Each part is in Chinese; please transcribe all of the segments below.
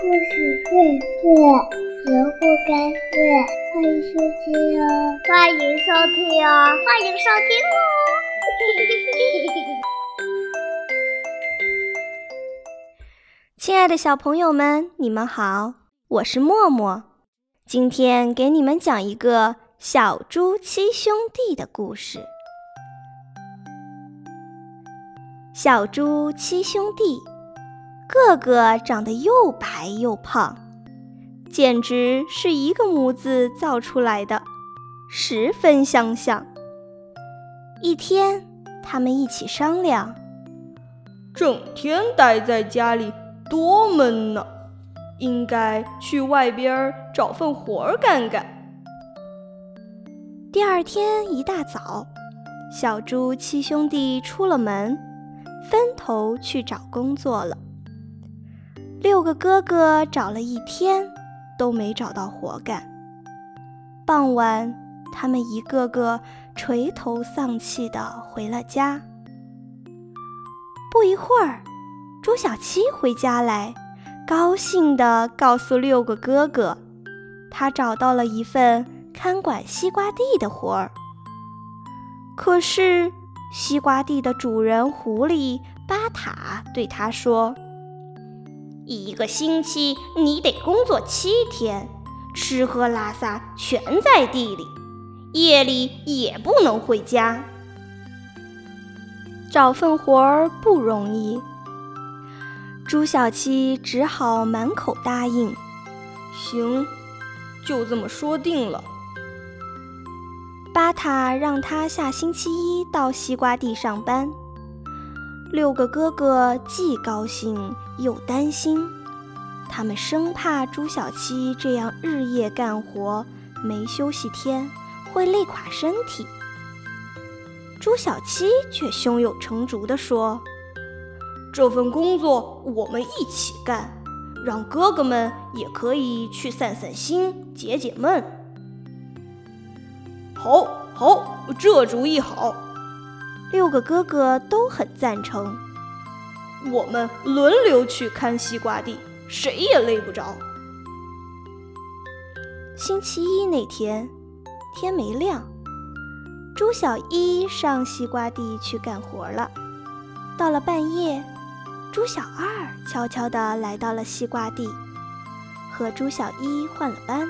故事荟萃，萝卜开会，欢迎收听哦！欢迎收听哦！欢迎收听哦！亲爱的小朋友们，你们好，我是默默。今天给你们讲一个小猪七兄弟的故事。小猪七兄弟。个个长得又白又胖，简直是一个模子造出来的，十分相像。一天，他们一起商量：整天待在家里多闷呢，应该去外边找份活儿干干。第二天一大早，小猪七兄弟出了门，分头去找工作了。六个哥哥找了一天，都没找到活干。傍晚，他们一个个垂头丧气地回了家。不一会儿，朱小七回家来，高兴地告诉六个哥哥，他找到了一份看管西瓜地的活儿。可是，西瓜地的主人狐狸巴塔对他说。一个星期你得工作七天，吃喝拉撒全在地里，夜里也不能回家。找份活儿不容易，朱小七只好满口答应。行，就这么说定了。巴塔让他下星期一到西瓜地上班。六个哥哥既高兴又担心，他们生怕朱小七这样日夜干活没休息天会累垮身体。朱小七却胸有成竹地说：“这份工作我们一起干，让哥哥们也可以去散散心、解解闷。”好，好，这主意好。六个哥哥都很赞成。我们轮流去看西瓜地，谁也累不着。星期一那天，天没亮，朱小一上西瓜地去干活了。到了半夜，朱小二悄悄地来到了西瓜地，和朱小一换了班。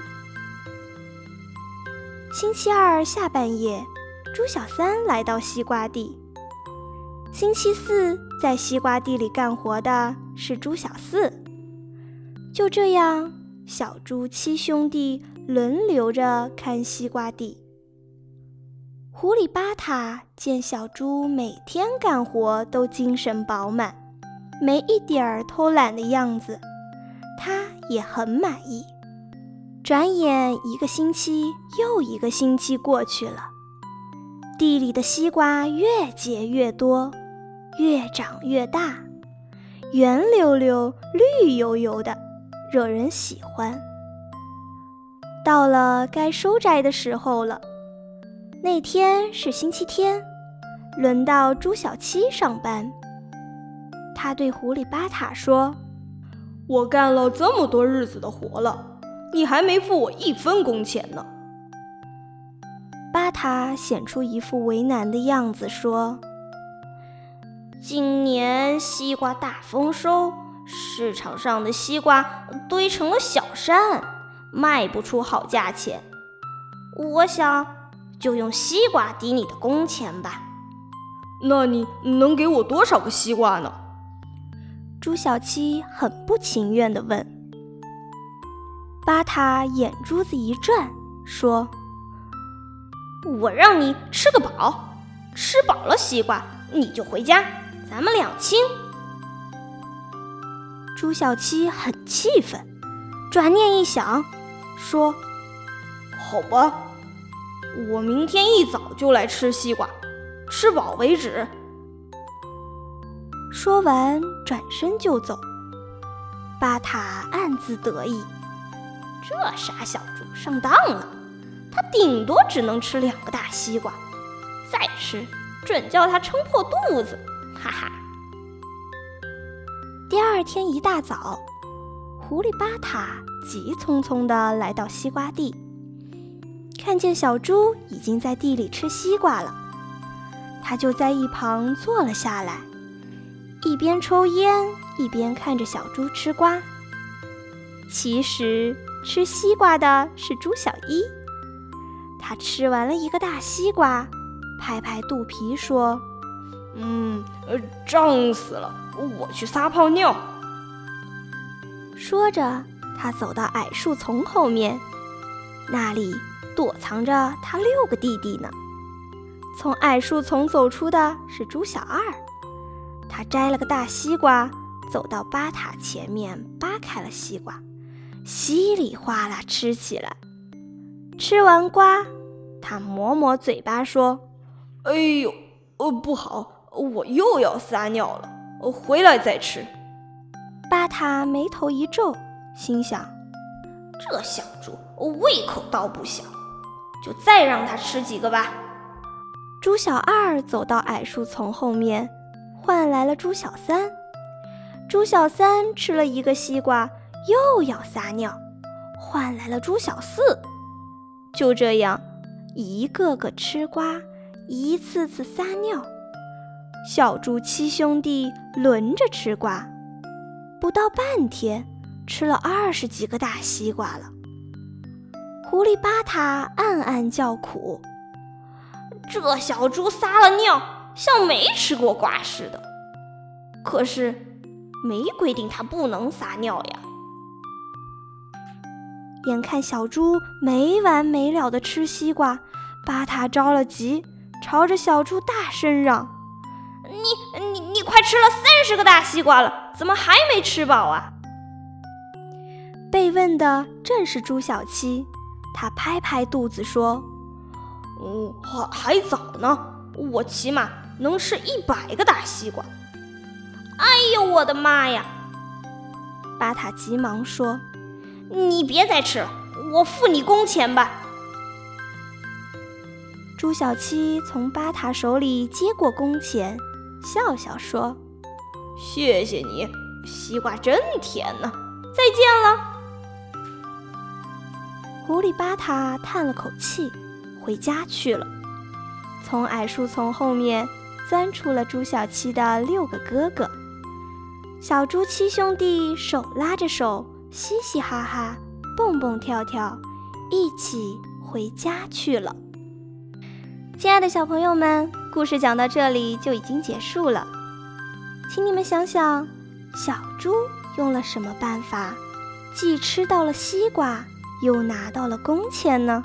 星期二下半夜。猪小三来到西瓜地。星期四在西瓜地里干活的是猪小四。就这样，小猪七兄弟轮流着看西瓜地。狐狸巴塔见小猪每天干活都精神饱满，没一点儿偷懒的样子，他也很满意。转眼一个星期又一个星期过去了。地里的西瓜越结越多，越长越大，圆溜溜、绿油油的，惹人喜欢。到了该收摘的时候了。那天是星期天，轮到朱小七上班。他对狐狸巴塔说：“我干了这么多日子的活了，你还没付我一分工钱呢。”巴塔显出一副为难的样子，说：“今年西瓜大丰收，市场上的西瓜堆成了小山，卖不出好价钱。我想就用西瓜抵你的工钱吧。那你能给我多少个西瓜呢？”朱小七很不情愿地问。巴塔眼珠子一转，说。我让你吃个饱，吃饱了西瓜你就回家，咱们两清。朱小七很气愤，转念一想，说：“好吧，我明天一早就来吃西瓜，吃饱为止。”说完，转身就走。巴塔暗自得意，这傻小猪上当了。他顶多只能吃两个大西瓜，再吃准叫他撑破肚子！哈哈。第二天一大早，狐狸巴塔急匆匆地来到西瓜地，看见小猪已经在地里吃西瓜了，他就在一旁坐了下来，一边抽烟一边看着小猪吃瓜。其实吃西瓜的是猪小一，他吃完了一个大西瓜，拍拍肚皮说：“嗯，呃，胀死了，我去撒泡尿。”说着，他走到矮树丛后面，那里躲藏着他六个弟弟呢。从矮树丛走出的是猪小二，他摘了个大西瓜，走到巴塔前面，扒开了西瓜。稀里哗啦吃起来，吃完瓜，他抹抹嘴巴说：“哎呦，呃，不好，我又要撒尿了，回来再吃。”巴塔眉头一皱，心想：“这小猪胃口倒不小，就再让它吃几个吧。”猪小二走到矮树丛后面，换来了猪小三。猪小三吃了一个西瓜。又要撒尿，换来了猪小四。就这样，一个个吃瓜，一次次撒尿。小猪七兄弟轮着吃瓜，不到半天，吃了二十几个大西瓜了。狐狸巴塔暗暗叫苦：这小猪撒了尿，像没吃过瓜似的。可是，没规定它不能撒尿呀。眼看小猪没完没了的吃西瓜，巴塔着了急，朝着小猪大声嚷：“你你你快吃了三十个大西瓜了，怎么还没吃饱啊？”被问的正是猪小七，他拍拍肚子说：“嗯，还还早呢，我起码能吃一百个大西瓜。”哎呦，我的妈呀！巴塔急忙说。你别再吃了，我付你工钱吧。朱小七从巴塔手里接过工钱，笑笑说：“谢谢你，西瓜真甜呢。再见了。”狐狸巴塔叹了口气，回家去了。从矮树丛后面钻出了朱小七的六个哥哥，小猪七兄弟手拉着手。嘻嘻哈哈，蹦蹦跳跳，一起回家去了。亲爱的小朋友们，故事讲到这里就已经结束了。请你们想想，小猪用了什么办法，既吃到了西瓜，又拿到了工钱呢？